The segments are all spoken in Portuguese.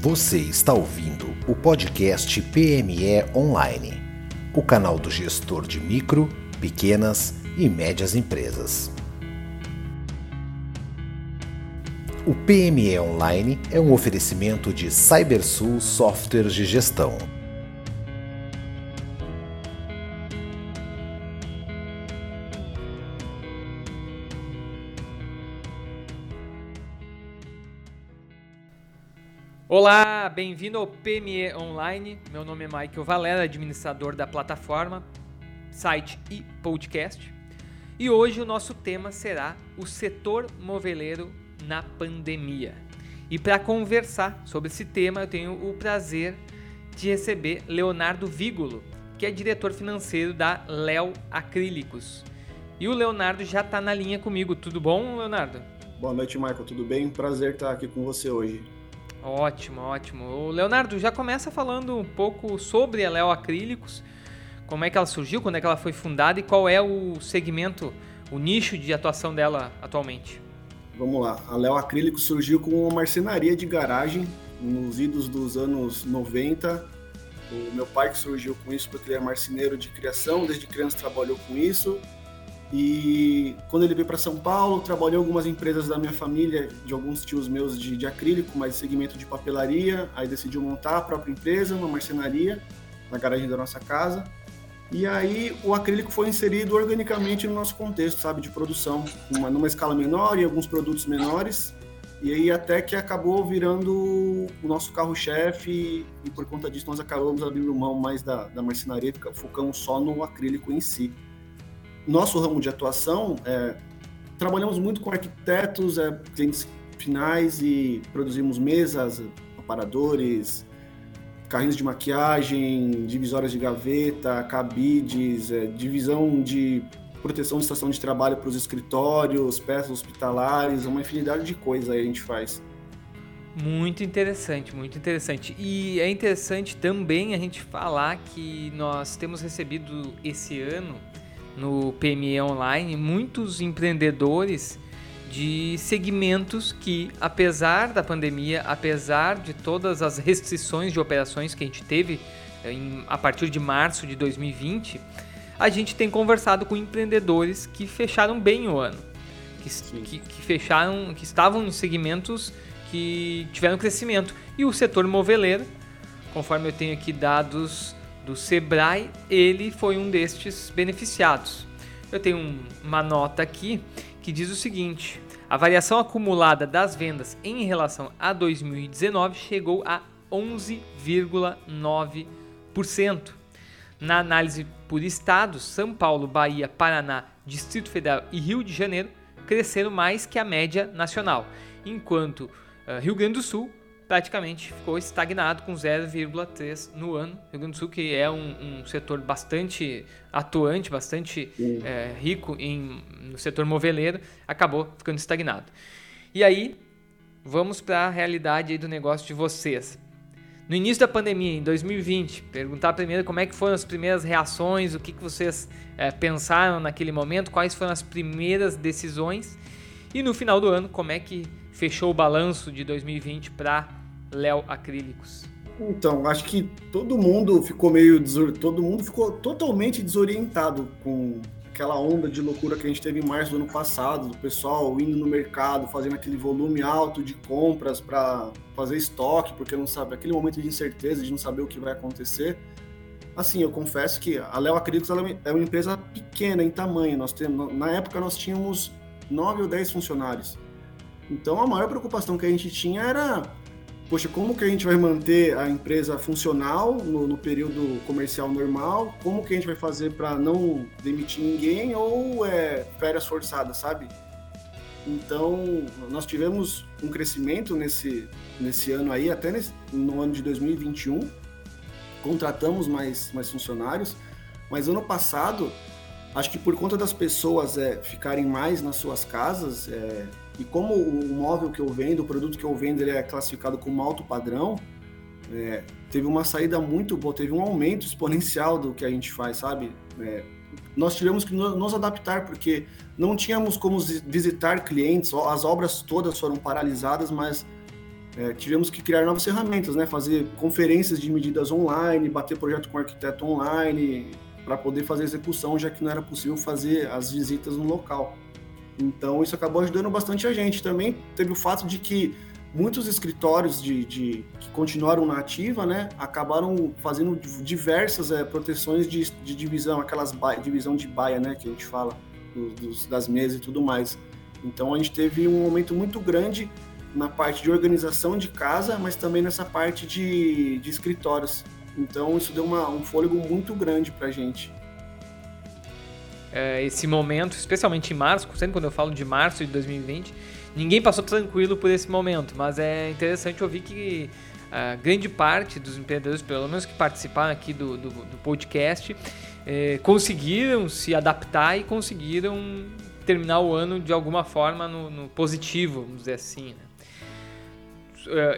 Você está ouvindo o podcast PME Online, o canal do gestor de micro, pequenas e médias empresas. O PME Online é um oferecimento de CyberSul Softwares de Gestão. Olá, bem-vindo ao PME Online. Meu nome é Michael Valera, administrador da plataforma, site e podcast. E hoje o nosso tema será o setor moveleiro na pandemia. E para conversar sobre esse tema, eu tenho o prazer de receber Leonardo Vigolo, que é diretor financeiro da Léo Acrílicos. E o Leonardo já está na linha comigo. Tudo bom, Leonardo? Boa noite, Michael. Tudo bem? Prazer estar aqui com você hoje. Ótimo, ótimo. O Leonardo, já começa falando um pouco sobre a Léo Acrílicos, como é que ela surgiu, quando é que ela foi fundada e qual é o segmento, o nicho de atuação dela atualmente. Vamos lá. A Léo Acrílicos surgiu com uma marcenaria de garagem nos idos dos anos 90. O meu pai que surgiu com isso porque ele é marceneiro de criação, desde criança trabalhou com isso. E quando ele veio para São Paulo, trabalhou em algumas empresas da minha família, de alguns tios meus de, de acrílico, mas segmento de papelaria. Aí decidiu montar a própria empresa, uma marcenaria, na garagem da nossa casa. E aí o acrílico foi inserido organicamente no nosso contexto, sabe, de produção, uma, numa escala menor e alguns produtos menores. E aí até que acabou virando o nosso carro-chefe e, e, por conta disso nós acabamos abrindo mão mais da, da marcenaria, focamos só no acrílico em si nosso ramo de atuação, é, trabalhamos muito com arquitetos, é, clientes finais e produzimos mesas, aparadores, carrinhos de maquiagem, divisórias de gaveta, cabides, é, divisão de proteção de estação de trabalho para os escritórios, peças hospitalares, uma infinidade de coisas aí a gente faz. Muito interessante, muito interessante. E é interessante também a gente falar que nós temos recebido esse ano no PME Online muitos empreendedores de segmentos que, apesar da pandemia, apesar de todas as restrições de operações que a gente teve eh, em, a partir de março de 2020, a gente tem conversado com empreendedores que fecharam bem o ano, que, que, que fecharam, que estavam em segmentos que tiveram crescimento. E o setor moveleiro, conforme eu tenho aqui dados do Sebrae, ele foi um destes beneficiados. Eu tenho um, uma nota aqui que diz o seguinte: a variação acumulada das vendas em relação a 2019 chegou a 11,9%. Na análise por estados, São Paulo, Bahia, Paraná, Distrito Federal e Rio de Janeiro cresceram mais que a média nacional, enquanto uh, Rio Grande do Sul praticamente ficou estagnado com 0,3 no ano. Rio Grande do Sul, que é um, um setor bastante atuante, bastante é, rico em, no setor moveleiro, acabou ficando estagnado. E aí, vamos para a realidade do negócio de vocês. No início da pandemia, em 2020, perguntar primeiro como é que foram as primeiras reações, o que, que vocês é, pensaram naquele momento, quais foram as primeiras decisões e no final do ano, como é que fechou o balanço de 2020 para Léo Acrílicos? Então, acho que todo mundo ficou meio todo mundo ficou totalmente desorientado com aquela onda de loucura que a gente teve em março do ano passado, do pessoal indo no mercado, fazendo aquele volume alto de compras para fazer estoque, porque não sabe, aquele momento de incerteza, de não saber o que vai acontecer. Assim, eu confesso que a Léo Acrílicos é uma empresa pequena em tamanho. Nós temos, na época nós tínhamos 9 ou 10 funcionários. Então a maior preocupação que a gente tinha era poxa, como que a gente vai manter a empresa funcional no, no período comercial normal? Como que a gente vai fazer para não demitir ninguém ou é, férias forçadas, sabe? Então, nós tivemos um crescimento nesse, nesse ano aí, até nesse, no ano de 2021. Contratamos mais, mais funcionários, mas ano passado, acho que por conta das pessoas é, ficarem mais nas suas casas, é, e como o móvel que eu vendo, o produto que eu vendo, ele é classificado como alto padrão, é, teve uma saída muito boa, teve um aumento exponencial do que a gente faz, sabe? É, nós tivemos que nos adaptar, porque não tínhamos como visitar clientes, as obras todas foram paralisadas, mas é, tivemos que criar novas ferramentas, né? Fazer conferências de medidas online, bater projeto com arquiteto online, para poder fazer execução, já que não era possível fazer as visitas no local. Então, isso acabou ajudando bastante a gente. Também teve o fato de que muitos escritórios de, de que continuaram na ativa, né, acabaram fazendo diversas é, proteções de, de, divisão, aquelas baia, divisão de baia, né, que a gente fala, dos, das mesas e tudo mais. Então, a gente teve um momento muito grande na parte de organização de casa, mas também nessa parte de, de escritórios. Então isso deu uma, um fôlego muito grande para a gente. É, esse momento, especialmente em março, sempre quando eu falo de março de 2020, ninguém passou tranquilo por esse momento, mas é interessante ouvir que a grande parte dos empreendedores, pelo menos que participaram aqui do, do, do podcast, é, conseguiram se adaptar e conseguiram terminar o ano de alguma forma no, no positivo, vamos dizer assim. Né?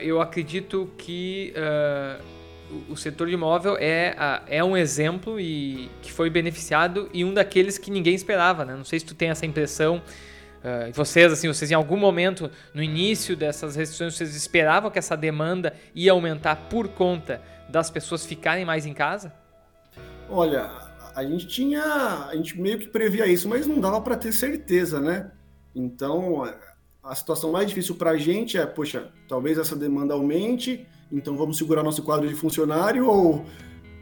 Eu acredito que uh, o setor de imóvel é, é um exemplo e que foi beneficiado e um daqueles que ninguém esperava, né? Não sei se tu tem essa impressão. Uh, vocês, assim, vocês em algum momento no início dessas restrições, vocês esperavam que essa demanda ia aumentar por conta das pessoas ficarem mais em casa? Olha, a gente tinha, a gente meio que previa isso, mas não dava para ter certeza, né? Então, a situação mais difícil para a gente é, poxa, talvez essa demanda aumente, então vamos segurar nosso quadro de funcionário ou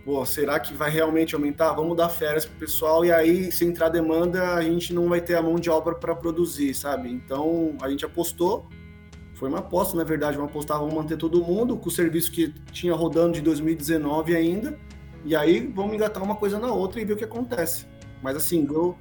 pô, será que vai realmente aumentar? Vamos dar férias para o pessoal e aí, se entrar demanda, a gente não vai ter a mão de obra para produzir, sabe? Então a gente apostou, foi uma aposta, na verdade, vamos apostar, vamos manter todo mundo com o serviço que tinha rodando de 2019 ainda, e aí vamos engatar uma coisa na outra e ver o que acontece. Mas assim, eu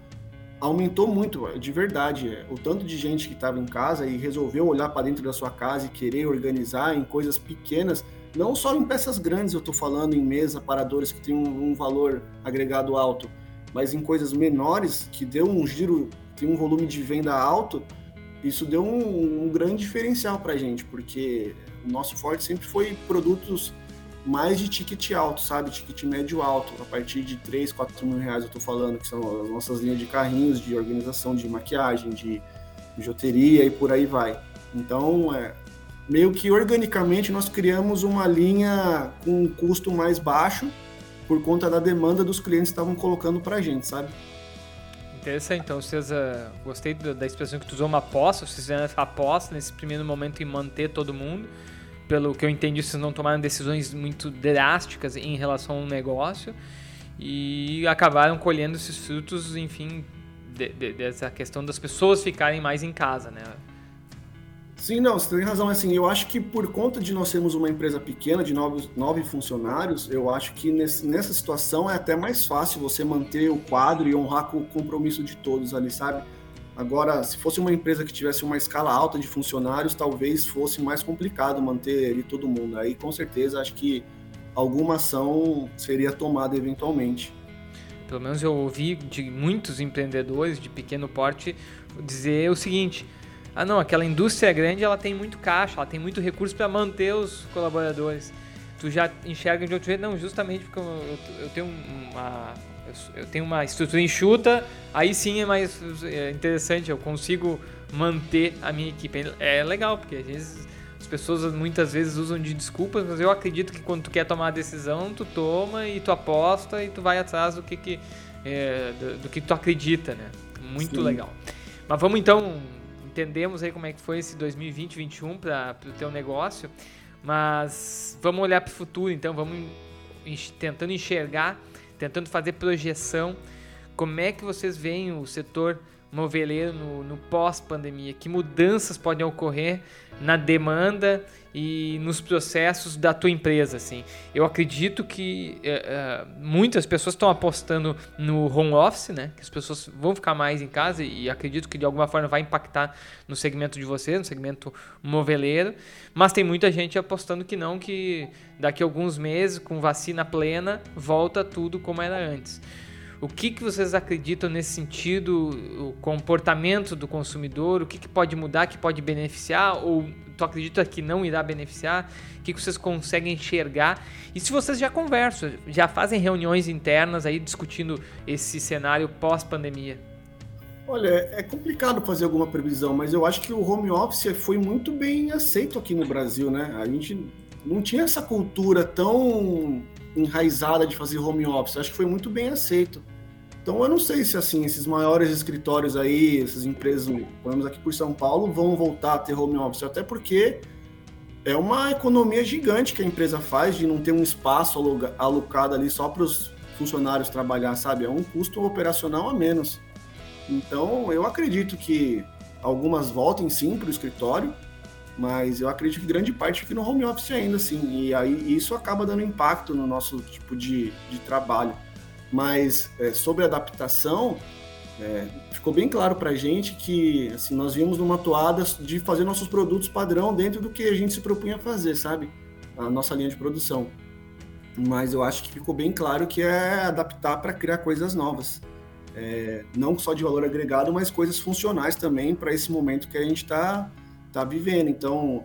aumentou muito, de verdade, é, o tanto de gente que estava em casa e resolveu olhar para dentro da sua casa e querer organizar em coisas pequenas, não só em peças grandes, eu estou falando em mesa, paradores que tem um, um, valor agregado alto, mas em coisas menores que deu um giro, tem um volume de venda alto, isso deu um, um grande diferencial para a gente, porque o nosso forte sempre foi produtos mais de ticket alto, sabe? Ticket médio alto, a partir de 3, 4 mil reais eu tô falando, que são as nossas linhas de carrinhos, de organização de maquiagem, de bijuteria e por aí vai. Então, é, meio que organicamente nós criamos uma linha com um custo mais baixo por conta da demanda dos clientes que estavam colocando para a gente, sabe? Interessante, então vocês uh, gostei da, expressão que tu usou uma aposta, vocês fizeram essa aposta nesse primeiro momento em manter todo mundo pelo que eu entendi, vocês não tomaram decisões muito drásticas em relação ao negócio e acabaram colhendo esses frutos, enfim, de, de, dessa questão das pessoas ficarem mais em casa, né? Sim, não, você tem razão. Assim, eu acho que por conta de nós sermos uma empresa pequena, de nove, nove funcionários, eu acho que nesse, nessa situação é até mais fácil você manter o quadro e honrar com o compromisso de todos ali, sabe? Agora, se fosse uma empresa que tivesse uma escala alta de funcionários, talvez fosse mais complicado manter ali todo mundo. Aí, com certeza, acho que alguma ação seria tomada eventualmente. Pelo menos eu ouvi de muitos empreendedores de pequeno porte dizer o seguinte: ah, não, aquela indústria grande ela tem muito caixa, ela tem muito recurso para manter os colaboradores. Tu já enxerga de outro jeito? Não, justamente porque eu, eu, tenho uma eu tenho uma estrutura enxuta, aí sim é mais é interessante, eu consigo manter a minha equipe. É legal, porque às vezes as pessoas muitas vezes usam de desculpas, mas eu acredito que quando tu quer tomar a decisão, tu toma e tu aposta e tu vai atrás do que, que é, do, do, que tu acredita, né? Muito sim. legal. Mas vamos então, entendemos aí como é que foi esse 2020-2021 para o teu negócio, mas vamos olhar para o futuro, então vamos tentando enxergar tentando fazer projeção. Como é que vocês veem o setor moveleiro no, no pós-pandemia? Que mudanças podem ocorrer na demanda e nos processos da tua empresa? Assim? Eu acredito que é, é, muitas pessoas estão apostando no home office, né? que as pessoas vão ficar mais em casa e acredito que de alguma forma vai impactar no segmento de vocês, no segmento moveleiro, mas tem muita gente apostando que não, que daqui a alguns meses, com vacina plena, volta tudo como era antes. O que, que vocês acreditam nesse sentido, o comportamento do consumidor, o que, que pode mudar, que pode beneficiar, ou tu acredita que não irá beneficiar? O que, que vocês conseguem enxergar? E se vocês já conversam, já fazem reuniões internas aí discutindo esse cenário pós-pandemia? Olha, é complicado fazer alguma previsão, mas eu acho que o home office foi muito bem aceito aqui no Brasil, né? A gente não tinha essa cultura tão enraizada de fazer home office. Acho que foi muito bem aceito. Então eu não sei se assim esses maiores escritórios aí, essas empresas, vamos aqui por São Paulo, vão voltar a ter home office, até porque é uma economia gigante que a empresa faz de não ter um espaço alocado ali só para os funcionários trabalhar, sabe? É um custo operacional a menos. Então, eu acredito que algumas voltem sim para o escritório, mas eu acredito que grande parte fique no home office ainda, sim. E aí isso acaba dando impacto no nosso tipo de, de trabalho. Mas é, sobre adaptação, é, ficou bem claro para a gente que assim, nós vimos numa toada de fazer nossos produtos padrão dentro do que a gente se propunha fazer, sabe? A nossa linha de produção. Mas eu acho que ficou bem claro que é adaptar para criar coisas novas é, não só de valor agregado, mas coisas funcionais também para esse momento que a gente está tá vivendo. Então,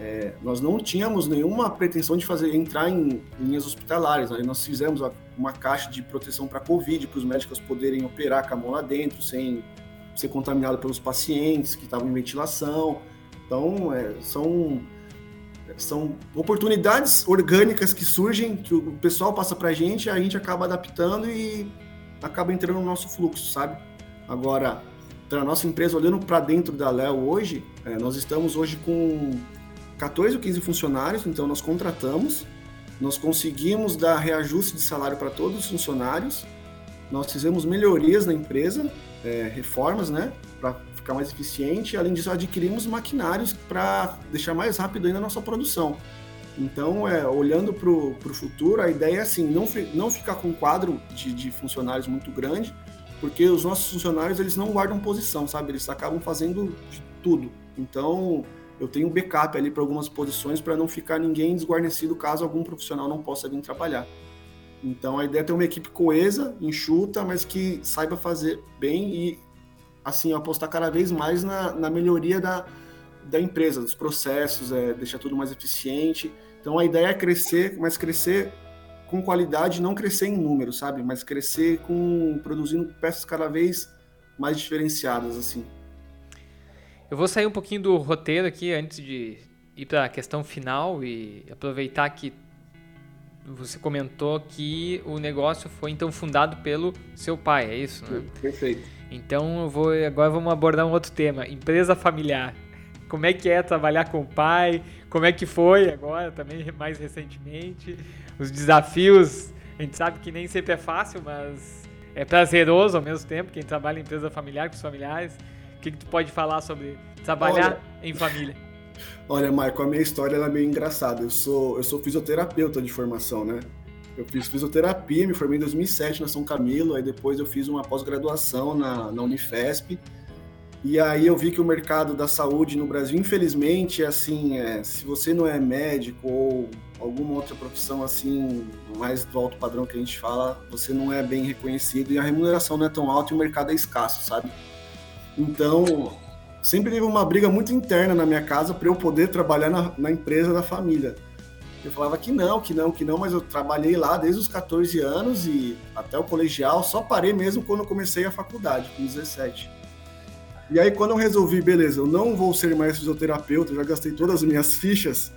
é, nós não tínhamos nenhuma pretensão de fazer entrar em linhas hospitalares. Aí nós fizemos uma caixa de proteção para Covid, para os médicos poderem operar com a mão lá dentro, sem ser contaminado pelos pacientes que estavam em ventilação. Então, é, são são oportunidades orgânicas que surgem, que o pessoal passa para a gente, a gente acaba adaptando e acaba entrando no nosso fluxo, sabe? Agora, para a nossa empresa, olhando para dentro da Léo hoje, é, nós estamos hoje com 14 ou 15 funcionários, então nós contratamos, nós conseguimos dar reajuste de salário para todos os funcionários, nós fizemos melhorias na empresa, é, reformas, né, para ficar mais eficiente, além disso adquirimos maquinários para deixar mais rápido ainda a nossa produção. Então, é, olhando para o futuro, a ideia é assim, não, não ficar com um quadro de, de, funcionários muito grande, porque os nossos funcionários eles não guardam posição, sabe? Eles acabam fazendo de tudo. Então, eu tenho backup ali para algumas posições para não ficar ninguém desguarnecido caso algum profissional não possa vir trabalhar. Então, a ideia é ter uma equipe coesa, enxuta, mas que saiba fazer bem e, assim, apostar cada vez mais na, na melhoria da, da empresa, dos processos, é, deixar tudo mais eficiente. Então a ideia é crescer, mas crescer com qualidade, não crescer em número, sabe? Mas crescer com produzindo peças cada vez mais diferenciadas, assim. Eu vou sair um pouquinho do roteiro aqui antes de ir para a questão final e aproveitar que você comentou que o negócio foi então fundado pelo seu pai, é isso, né? Perfeito. Então eu vou agora vamos abordar um outro tema, empresa familiar como é que é trabalhar com o pai, como é que foi agora também mais recentemente, os desafios, a gente sabe que nem sempre é fácil, mas é prazeroso ao mesmo tempo, quem trabalha em empresa familiar com os familiares. O que, que tu pode falar sobre trabalhar Olha, em família? Olha, Marco, a minha história é bem engraçada. Eu sou, eu sou fisioterapeuta de formação, né? Eu fiz fisioterapia, me formei em 2007 na São Camilo, aí depois eu fiz uma pós-graduação na, na Unifesp, e aí eu vi que o mercado da saúde no Brasil, infelizmente, é assim, é, se você não é médico ou alguma outra profissão assim, mais do alto padrão que a gente fala, você não é bem reconhecido e a remuneração não é tão alta e o mercado é escasso, sabe? Então, sempre teve uma briga muito interna na minha casa para eu poder trabalhar na, na, empresa da família. Eu falava que não, que não, que não, mas eu trabalhei lá desde os 14 anos e até o colegial, só parei mesmo quando comecei a faculdade, com 17. E aí, quando eu resolvi, beleza, eu não vou ser mais fisioterapeuta, já gastei todas as minhas fichas.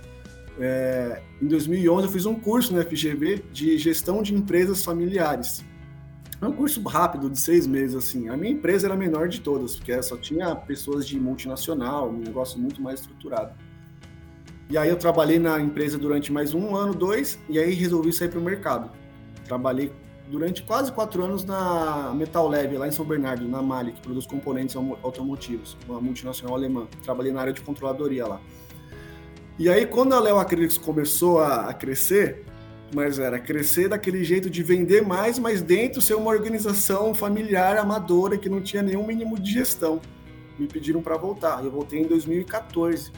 É, em 2011, eu fiz um curso no FGV de gestão de empresas familiares. É um curso rápido, de seis meses, assim. A minha empresa era a menor de todas, porque só tinha pessoas de multinacional, um negócio muito mais estruturado. E aí eu trabalhei na empresa durante mais um ano, dois, e aí resolvi sair para o mercado. Trabalhei durante quase quatro anos na Metal Leve, lá em São Bernardo, na Mali, que produz componentes automotivos, uma multinacional alemã. Trabalhei na área de controladoria lá. E aí, quando a Leo Acrylics começou a, a, crescer, mas era crescer daquele jeito de vender mais, mas dentro ser uma organização familiar, amadora, que não tinha nenhum mínimo de gestão. Me pediram para voltar. Eu voltei em 2014,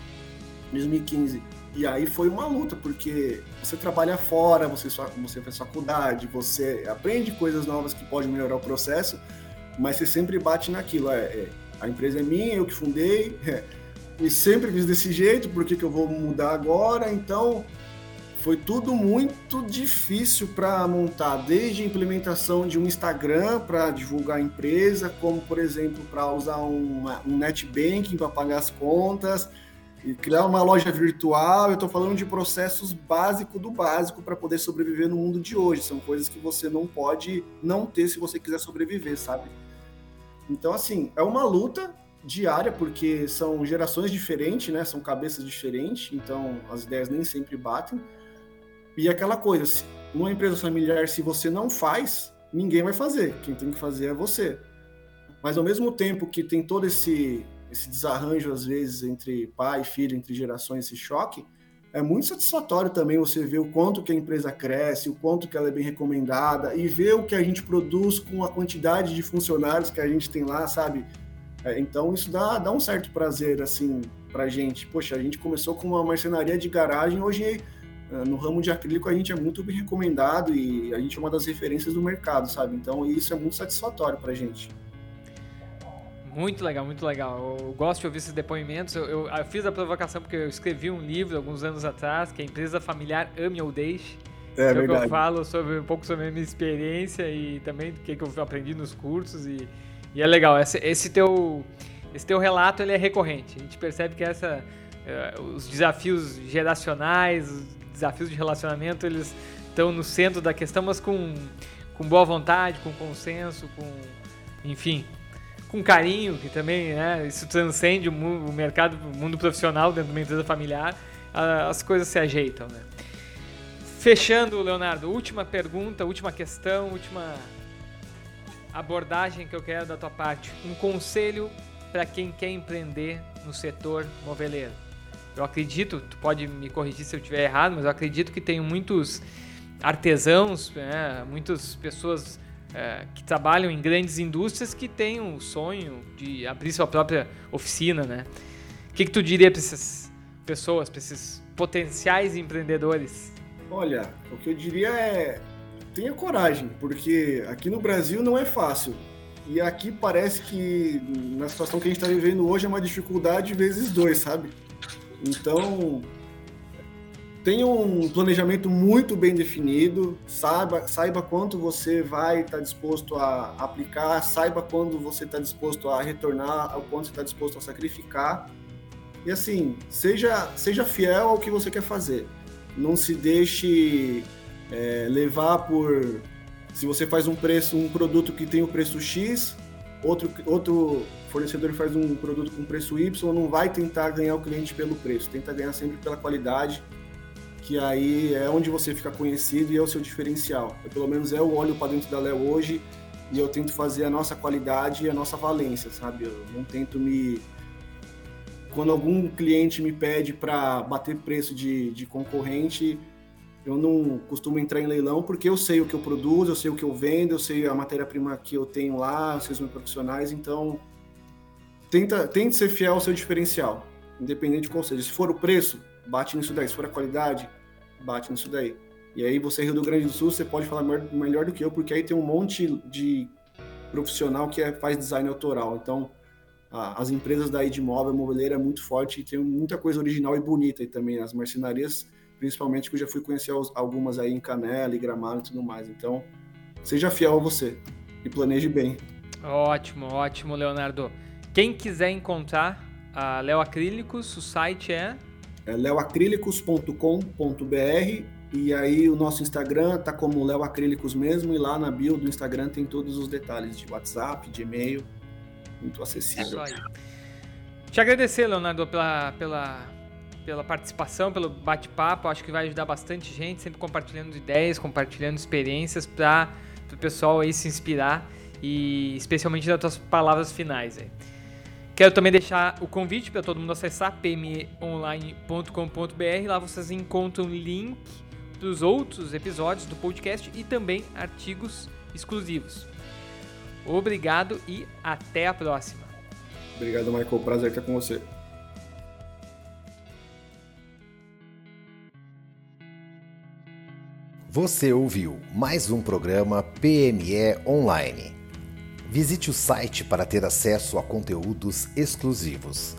2015. E aí foi uma luta, porque você trabalha fora, você, você faz faculdade, você aprende coisas novas que podem melhorar o processo, mas você sempre bate naquilo. É, é a empresa é minha, eu que fundei, é, e sempre fiz desse jeito, por que, eu vou mudar agora? Então, foi tudo muito difícil para montar, desde a implementação de um Instagram para divulgar a empresa, como por exemplo para usar uma, um netbanking para pagar as contas e criar uma loja virtual. Eu estou falando de processos básicos do básico para poder sobreviver no mundo de hoje. São coisas que você não pode não ter se você quiser sobreviver, sabe? Então, assim, é uma luta diária, porque são gerações diferentes, né? São cabeças diferentes, então as ideias nem sempre batem. E aquela coisa, numa empresa familiar, se você não faz, ninguém vai fazer. Quem tem que fazer é você. Mas ao mesmo tempo que tem todo esse, esse desarranjo, às vezes, entre pai e filho, entre gerações, esse choque, é muito satisfatório também você ver o quanto que a empresa cresce, o quanto que ela é bem recomendada e ver o que a gente produz com a quantidade de funcionários que a gente tem lá, sabe? É, então isso dá, dá um certo prazer, assim, pra gente. Poxa, a gente começou com uma marcenaria de garagem, hoje ah, no ramo de acrílico a gente é muito bem recomendado e a gente é uma das referências do mercado, sabe? Então isso é muito satisfatório para a gente. Muito legal, muito legal. Eu gosto de ouvir esses depoimentos. Eu, eu, eu, fiz a provocação porque eu escrevi um livro alguns anos atrás, que é Empresa Familiar Ame ou Deixe. É, que eu falo sobre um pouco sobre a minha experiência e também o que, que eu aprendi nos cursos e, e é legal. Esse, esse, teu esse teu relato ele é recorrente. A gente percebe que essa uh, os desafios geracionais, desafios de relacionamento, eles estão no centro da questão, mas com, com boa vontade, com consenso, com, enfim, com carinho, que também, né, isso transcende o, mundo, o mercado, o mundo profissional dentro de uma empresa familiar, as coisas se ajeitam, né. Fechando, Leonardo, última pergunta, última questão, última abordagem que eu quero da tua parte. Um conselho para quem quer empreender no setor moveleiro eu acredito, tu pode me corrigir se eu estiver errado, mas eu acredito que tem muitos artesãos, né, muitas pessoas é, que trabalham em grandes indústrias que têm o sonho de abrir sua própria oficina, né? O que, que tu diria para essas pessoas, para esses potenciais empreendedores? Olha, o que eu diria é tenha coragem, porque aqui no Brasil não é fácil. E aqui parece que na situação que a gente está vivendo hoje é uma dificuldade vezes dois, sabe? Então, tenha um planejamento muito bem definido, saiba, saiba quanto você vai estar disposto a aplicar, saiba quando você está disposto a retornar, ao quanto você está disposto a sacrificar. E assim, seja, seja fiel ao que você quer fazer. Não se deixe é, levar por. Se você faz um preço, um produto que tem o preço X, outro, outro fornecedor faz um produto com preço Y, não vai tentar ganhar o cliente pelo preço, tenta ganhar sempre pela qualidade, que aí é onde você fica conhecido e é o seu diferencial. Eu, pelo menos o olho para dentro da Léo hoje e eu tento fazer a nossa qualidade e a nossa valência, sabe? Eu não tento me quando algum cliente me pede para bater preço de, de concorrente, eu não costumo entrar em leilão porque eu sei o que eu produzo, eu sei o que eu vendo, eu sei a matéria-prima que eu tenho lá, eu sei os meus profissionais, então tenta, tente ser fiel ao seu diferencial, independente de qual seja. Se for o preço, bate nisso daí. Se for a qualidade, bate nisso daí. E aí você, Rio do Grande do Sul, você pode falar melhor, melhor do que eu, porque aí tem um monte de profissional que é, faz design autoral. Então, a, as empresas daí de móvel, moveleira é muito forte e tem muita coisa original e bonita aí também. As marcenarias principalmente que eu já fui conhecer algumas aí em Canela e Gramado e tudo mais. Então, seja fiel a você e planeje bem. Ótimo, ótimo, Leonardo. Quem quiser encontrar a Leo Acrílicos, o site é? É leoacrílicos.com.br e aí o nosso Instagram tá como Leo Acrílicos mesmo e lá na bio do Instagram tem todos os detalhes de WhatsApp, de e-mail, muito acessível. É Te agradecer, Leonardo, pela, pela pela participação, pelo bate-papo. Acho que vai ajudar bastante gente, sempre compartilhando ideias, compartilhando experiências para o pessoal aí se inspirar e especialmente das tuas palavras finais. Aí. Quero também deixar o convite para todo mundo acessar pmeonline.com.br. Lá vocês encontram link dos outros episódios do podcast e também artigos exclusivos. Obrigado e até a próxima. Obrigado, Michael. Prazer estar com você. Você ouviu mais um programa PME Online. Visite o site para ter acesso a conteúdos exclusivos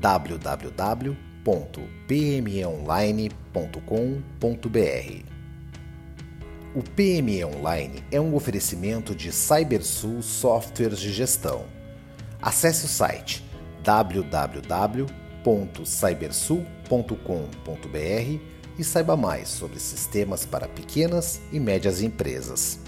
www.pmeonline.com.br. O PME Online é um oferecimento de CyberSul Softwares de Gestão. Acesse o site www.cybersul.com.br e saiba mais sobre sistemas para pequenas e médias empresas.